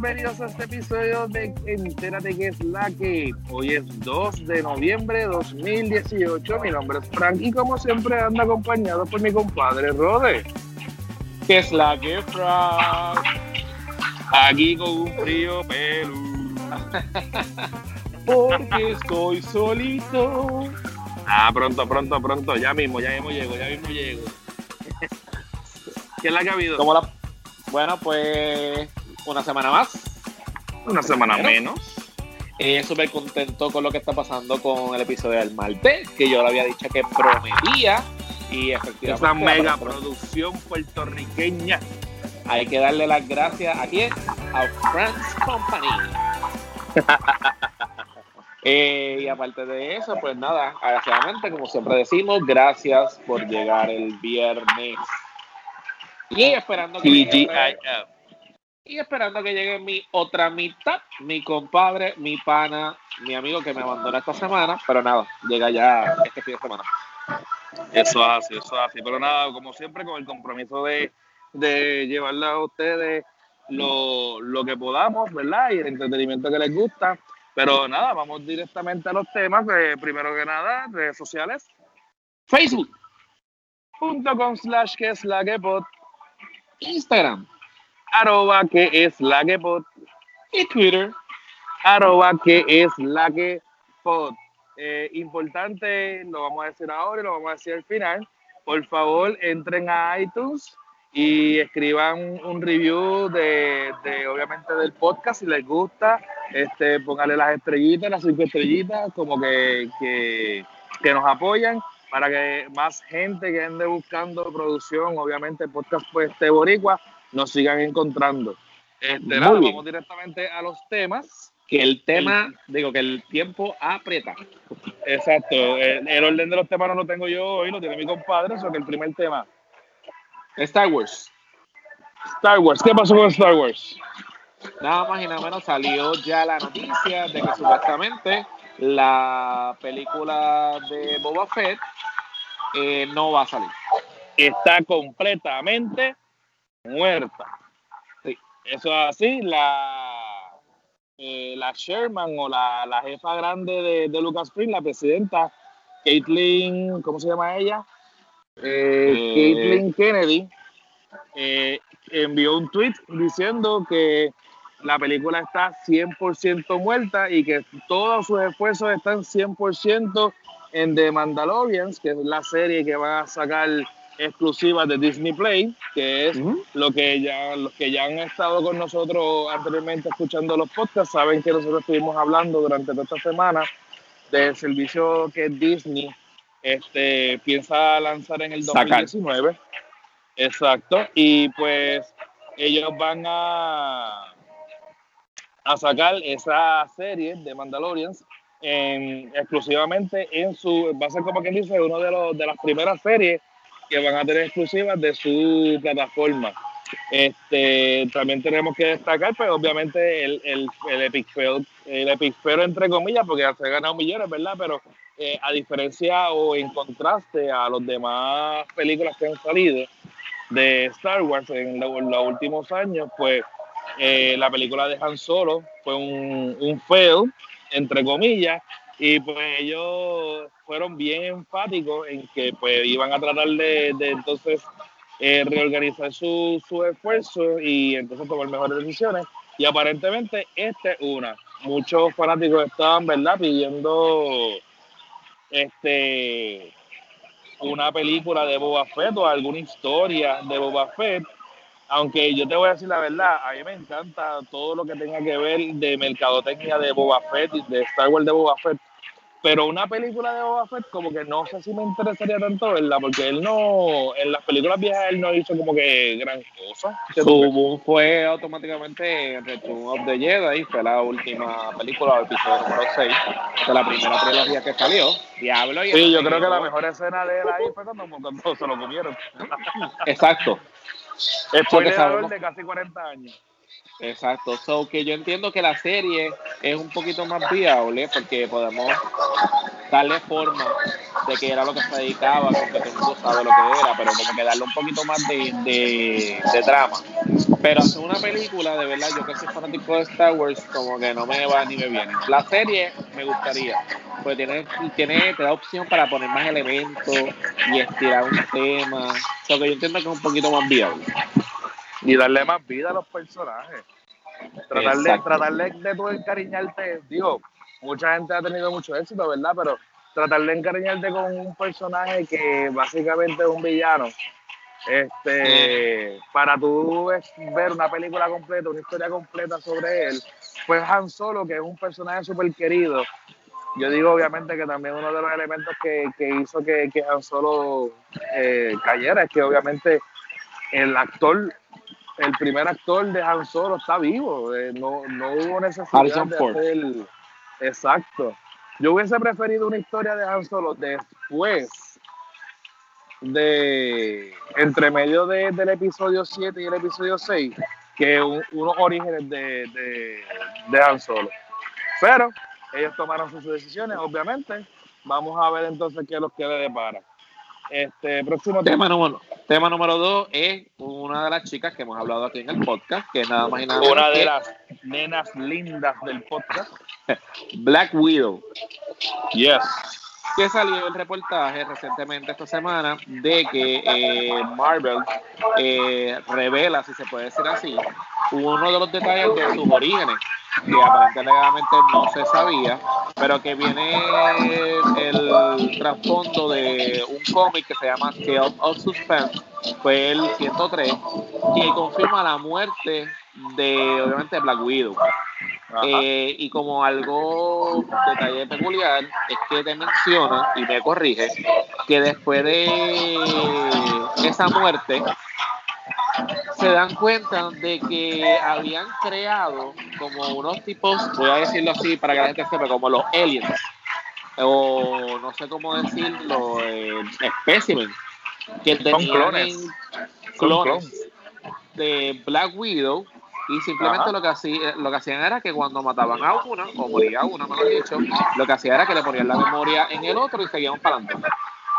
bienvenidos a este episodio de Entérate que es la que. Hoy es 2 de noviembre de 2018. Mi nombre es Frank y como siempre ando acompañado por mi compadre Rode. ¿Qué es la que, Frank? Aquí con un frío pelo. Porque estoy solito. Ah, pronto, pronto, pronto. Ya mismo, ya mismo llego, ya mismo llego. ¿Qué es la que ha habido? ¿Cómo la... Bueno, pues una semana más. Una semana Bueno. menos. Eh, Súper contento con lo que está pasando con el episodio del Malte, que yo le había dicho que prometía. Y efectivamente. Esa mega producción puertorriqueña. Hay que darle las gracias a quién? A France Company. Eh, y aparte de eso, pues nada, agradecidamente, como siempre decimos, gracias por llegar el viernes. Y esperando que TGIF. Y esperando que llegue mi otra mitad, mi compadre, mi pana, mi amigo que me abandonó esta semana, pero nada, llega ya este fin de semana. Eso es así, eso es así. Pero nada, como siempre, con el compromiso de, de llevarle a ustedes lo, lo que podamos, ¿verdad? Y el entretenimiento que les gusta. Pero nada, vamos directamente a los temas. Eh, primero que nada, redes sociales. Facebook.com slash que es la que pod, Instagram arroba que es la que pod, y Twitter. arroba que es la que pod. Eh, importante, lo vamos a decir ahora y lo vamos a decir al final. Por favor, entren a iTunes y escriban un review de, obviamente del podcast si les gusta. Este, pónganle las estrellitas, las cinco estrellitas, como que, que, que nos apoyan para que más gente que ande buscando producción, obviamente podcast pues Boricua, nos sigan encontrando. Este, nada, vamos directamente a los temas. Que el tema, digo que el tiempo aprieta. Exacto, el, el orden de los temas no lo tengo yo hoy, lo tiene mi compadre, eso que el primer tema. Star Wars. Star Wars, ¿qué pasó con Star Wars? Nada más y nada menos salió ya la noticia de que supuestamente la película de Boba Fett eh, no va a salir. Está completamente muerta. Sí. Eso es así, la, eh, la Sherman o la, la jefa grande de, de Lucasfilm, la presidenta, Caitlin, ¿cómo se llama ella? Eh, Eh. Caitlin Kennedy, eh, envió un tweet diciendo que la película está 100% muerta y que todos sus esfuerzos están 100% en The Mandalorians, que es la serie que van a sacar exclusiva de Disney Play, que es lo que ya los que ya han estado con nosotros anteriormente escuchando los podcasts saben que nosotros estuvimos hablando durante toda esta semana del servicio que Disney este, piensa lanzar en el Sacar. 2019. Exacto. Y pues ellos van a, a sacar esa serie de Mandalorians en- exclusivamente en su, va a ser como quien dice, uno de, los, de las primeras series que van a tener exclusivas de su plataforma. Este, también tenemos que destacar, pues obviamente el, el, el Epic Fail, el Epic Fail entre comillas, porque se ha ganado millones, ¿verdad? Pero eh, a diferencia o en contraste a los demás películas que han salido de Star Wars en los últimos años, pues eh, la película de Han Solo fue un, un fail, entre comillas, y pues ellos fueron bien enfáticos en que pues iban a tratar de, entonces eh, reorganizar su, su esfuerzo y entonces tomar mejores decisiones. Y aparentemente esta es una. Muchos fanáticos estaban, ¿verdad?, pidiendo este una película de Boba Fett o alguna historia de Boba Fett. Aunque yo te voy a decir la verdad, a mí me encanta todo lo que tenga que ver de mercadotecnia de Boba Fett de Star Wars de Boba Fett. Pero una película de Boba Fett, como que no sé si me interesaría tanto verla, porque él no, en las películas viejas él no hizo como que gran cosa. ¿Qué Su boom fue automáticamente Return of the Jedi, fue la última película, el episodio número 6 de la primera trilogía que salió. Diablo y Sí, yo creo que la mejor escena de él ahí fue cuando, cuando se lo comieron. Exacto, Spoiler de casi 40 años. Exacto. So que yo entiendo que la serie es un poquito más viable porque podemos darle forma de que era lo que se dedicaba, porque todo el mundo sabe lo que era, pero como que darle un poquito más de, de, de drama. Pero hacer una película, de verdad, yo que soy fanático de Star Wars, como que no me va ni me viene. La serie me gustaría, pues tiene, tiene, te da opción para poner más elementos y estirar un tema. Que yo entiendo que es un poquito más viable. Y darle más vida a los personajes. Tratar de, tratar de, de tú encariñarte, digo, mucha gente ha tenido mucho éxito, ¿verdad? Pero tratar de encariñarte con un personaje que básicamente es un villano, este, para tú ver una película completa, una historia completa sobre él, pues Han Solo, que es un personaje súper querido, yo digo obviamente que también uno de los elementos que, que hizo que, que, Han Solo eh, cayera es que obviamente el actor, el primer actor de Han Solo está vivo, eh, no, no hubo necesidad de hacer... Exacto. Yo hubiese preferido una historia de Han Solo después de entre medio de, del episodio 7 y el episodio 6 que un, unos orígenes de, de, de, Han Solo. Pero ellos tomaron sus decisiones, obviamente. Vamos a ver entonces qué es lo que le depara. Este, próximo tema. número, tema número dos es una de las chicas que hemos hablado aquí en el podcast, que es nada más y nada Una de las nenas lindas del podcast. Black Widow. Yes. Que salió el reportaje recientemente esta semana de que eh, Marvel eh, revela, si se puede decir así, uno de los detalles de sus orígenes, que aparentemente no se sabía, pero que viene el trasfondo de un cómic que se llama Chaos of Suspense, fue el 103, que confirma la muerte de, obviamente, Black Widow. Eh, y como algo detalle peculiar es que te menciona y me corrige que después de esa muerte se dan cuenta de que habían creado como unos tipos, voy a decirlo así para que la gente sepa, como los aliens, o no sé cómo decirlo, eh, espécimen, que tenían clones. clones de Black Widow y simplemente lo que, hacía, lo que hacían era que cuando mataban a una, o moría una, mejor dicho, lo que hacía era que le ponían la memoria en el otro y seguían para adelante.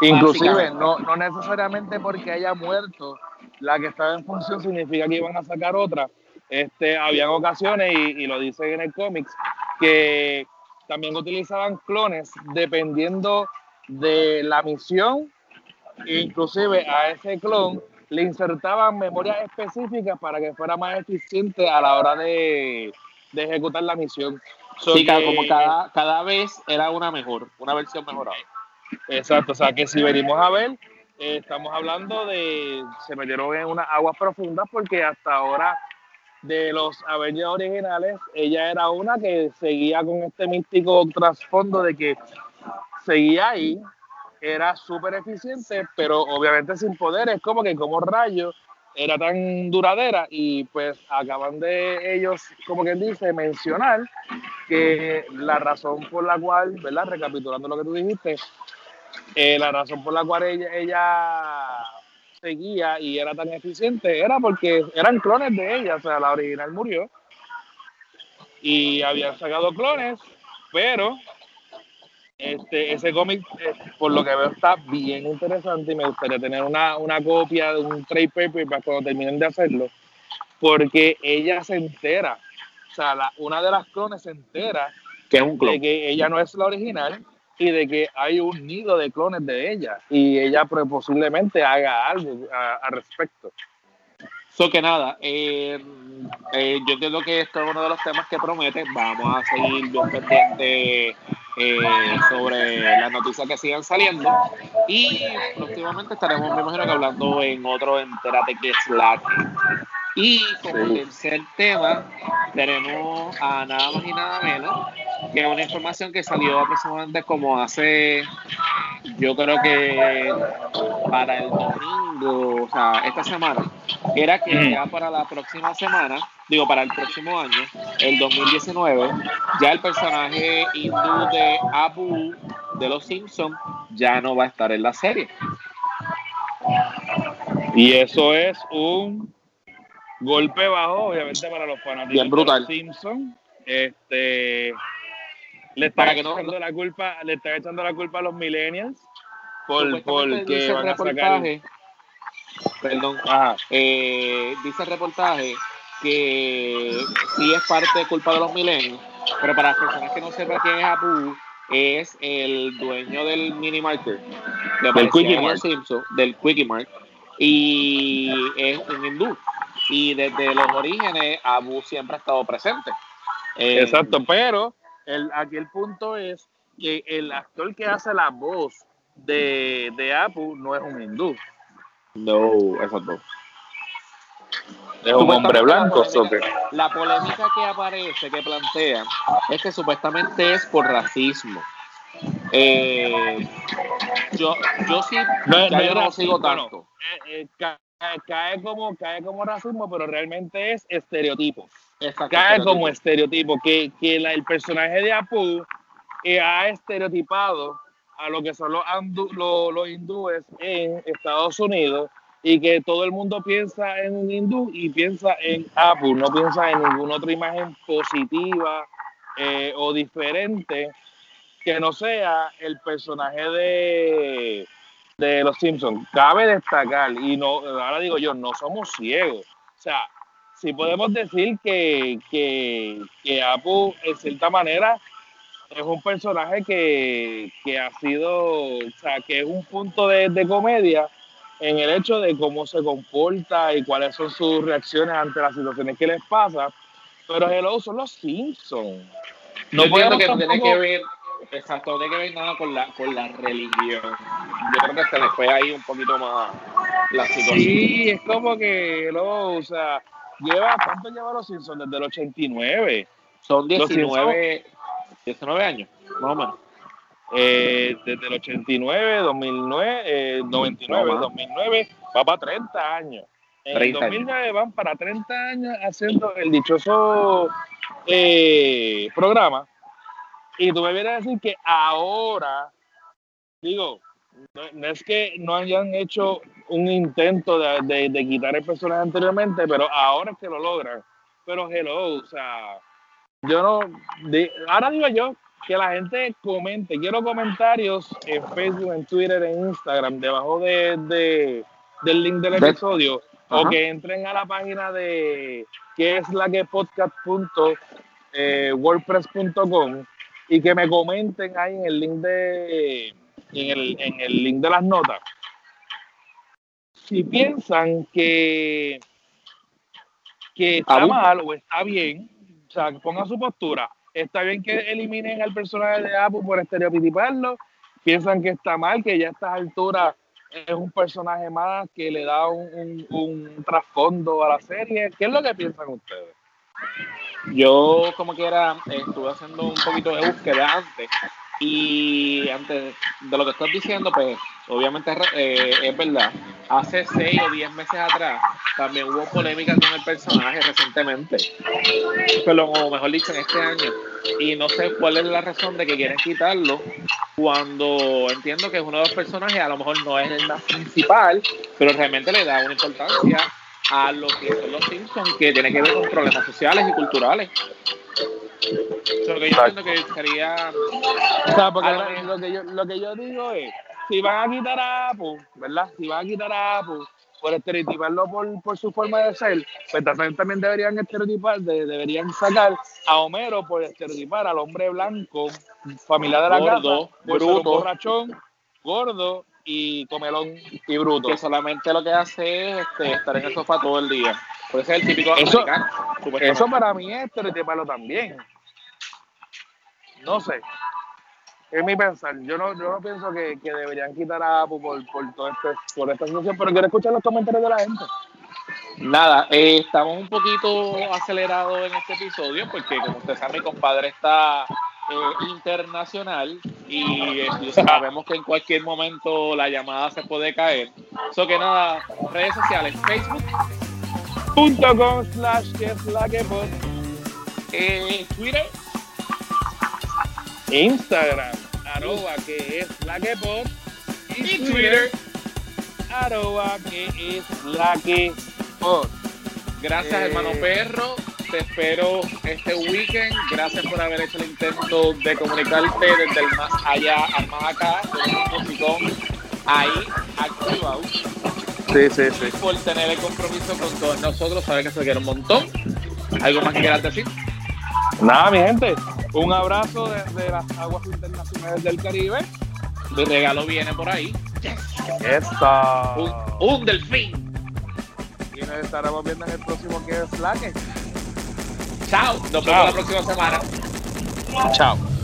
Inclusive, no, no necesariamente porque haya muerto la que estaba en función significa que iban a sacar otra. Este, habían ocasiones, y, y lo dice en el cómics, que también utilizaban clones dependiendo de la misión, inclusive a ese clon le insertaban memorias específicas para que fuera más eficiente a la hora de, de ejecutar la misión. sí, como cada, cada vez era una mejor, una versión mejorada. Exacto, o sea que si venimos a ver, eh, estamos hablando de, se metieron en unas aguas profundas porque hasta ahora de los Avengers originales, ella era una que seguía con este místico trasfondo de que seguía ahí, era súper eficiente, pero obviamente sin poderes, como que como rayo era tan duradera y pues acaban de ellos, como quien dice, mencionar que la razón por la cual, ¿verdad? Recapitulando lo que tú dijiste, eh, la razón por la cual ella, ella seguía y era tan eficiente era porque eran clones de ella, o sea, la original murió y habían sacado clones, pero este, ese cómic, eh, por lo que veo, está bien interesante y me gustaría tener una, una copia de un trade paper para cuando terminen de hacerlo, porque ella se entera, o sea, la, una de las clones se entera que es un clon. de que ella no es la original y de que hay un nido de clones de ella y ella pues, posiblemente haga algo al respecto. So que nada, eh, eh, yo entiendo que esto es uno de los temas que promete. Vamos a seguir bien pendiente eh, sobre las noticias que sigan saliendo. Y próximamente estaremos, me imagino que hablando en otro Entérate que es la y como tercer tema, tenemos a nada más y nada menos que una información que salió aproximadamente como hace, yo creo que para el domingo, o sea, esta semana, era que ya para la próxima semana, digo, para el próximo año, el 2019, ya el personaje hindú de Abu de los Simpsons ya no va a estar en la serie. Y eso es un golpe bajo, obviamente, para los fanáticos de los Simpsons. Este, le está echando la culpa, le está echando la culpa a los millennials por, por Supuestamente que dice el van a sacar. reportaje, perdón, Ajá. eh, dice el reportaje que sí es parte de culpa de los milenios, pero para las personas que no sepan quién es Apu, es el dueño del mini market aparecía Quickie Mart. Simpsons, del Quickie Mart, y es un hindú. Y desde los orígenes, Abu siempre ha estado presente. Eh, Exacto, pero el, aquí el punto es que el actor que hace la voz de, de Apu no es un hindú, No, exacto. es un hombre blanco. la polémica- que- La polémica que aparece, que plantea, es que supuestamente es por racismo. Eh, yo, yo sí, No, no yo no racismo, sigo tanto. eh, eh, cae, como, cae como racismo, pero realmente es estereotipo. Exacto, Cae estereotipo. como estereotipo, que, que la- el personaje de Apu eh, ha estereotipado a lo que son los, andú- lo- los hindúes en Estados Unidos y que todo el mundo piensa en un hindú y piensa en Apu, no piensa en ninguna otra imagen positiva eh, o diferente que no sea el personaje de, de los Simpsons. Cabe destacar, y no, ahora digo yo, no somos ciegos. O sea, si podemos decir que, que, que Apu, en cierta manera, es un personaje que, que ha sido, o sea, que es un punto de, de comedia en el hecho de cómo se comporta y cuáles son sus reacciones ante las situaciones que les pasa. Pero hello, son los Simpsons. No entiendo podemos que no tiene tampoco- que ver, exacto, no tiene que ver nada con la, con la religión. Yo creo que se le fue ahí un poquito más la situación. Sí, es como que, hello, o sea, lleva, ¿cuánto lleva los Simpsons? Desde el 89. Son Los 19, 19 años, más o menos. Eh, desde el 89, 2009, eh, 99, No, más. 2009, va para 30 años. En el 30 años. 2009 van para 30 años haciendo el dichoso eh, programa. Y tú me vienes a decir que ahora, digo, no, no es que no hayan hecho un intento de, de- de quitar el personaje anteriormente, pero ahora es que lo logran. Pero hello, o sea, yo no, ahora digo yo que la gente comente, quiero comentarios en Facebook, en Twitter, en Instagram, debajo de, de- del link del De- episodio, o Ajá. que entren a la página de que es la que podcast.wordpress.com y que me comenten ahí en el link de en el, en el link de las notas. Si piensan que, que está mal o está bien, o sea, pongan su postura. Está bien que eliminen al personaje de Apu por estereotiparlo. Piensan que está mal, que ya a estas alturas es un personaje más que le da un, un- un trasfondo a la serie. ¿Qué es lo que piensan ustedes? Yo, como quiera, estuve haciendo un poquito de búsqueda antes. Y antes de lo que estás diciendo, pues obviamente es eh, verdad. Hace seis o diez meses atrás también hubo polémica con el personaje recientemente. Pero, o mejor dicho, en este año. Y no sé cuál es la razón de que quieren quitarlo cuando entiendo que es uno de los personajes, a lo mejor no es el más principal, pero realmente le da una importancia a lo que son los Simpsons, que tiene que ver con problemas sociales y culturales. So, que yo entiendo que sería O sea, porque lo lo que, yo, lo que yo digo es, si van a quitar a Apu, ¿verdad? Si van a quitar a Apu por estereotiparlo por, por su forma de ser, pues también, también deberían estereotipar, de- deberían sacar a Homero por estereotipar al hombre blanco, familiar de la Gordo, casa, por ser un bruto. borrachón, gordo y comelón y bruto. que solamente lo que hace es este, estar en el sofá todo el día. Puede ser el típico Eso- americano. Eso para mí es estereotiparlo también. No sé. Es mi pensar. Yo no, yo no pienso que, que deberían quitar a Apu por, por, todo este, por esta situación, pero quiero escuchar los comentarios de la gente. Nada, eh, estamos un poquito acelerados en este episodio porque, como usted sabe, mi compadre está eh, internacional y eh, y sabemos que en cualquier momento la llamada se puede caer. Eso que nada, redes sociales, Facebook, Punto com slash que es la que pod. eh, Twitter, Instagram, arroba que es la que pod. y Twitter. arroba que es la que pod. Gracias, Eh, hermano perro. Te espero este weekend. Gracias por haber hecho el intento de comunicarte desde el más allá al más acá. Musicón ahí activado. Sí, sí, sí. Por tener el compromiso con todos nosotros, sabes que se quiere un montón. ¿Algo más que quieras decir? Nada, mi gente, un abrazo desde las aguas internacionales del Caribe. Mi regalo viene por ahí. Un, un delfín. Y nos estaremos viendo en el próximo que es Slack. Chao. Nos vemos Chao. la próxima semana. Chao.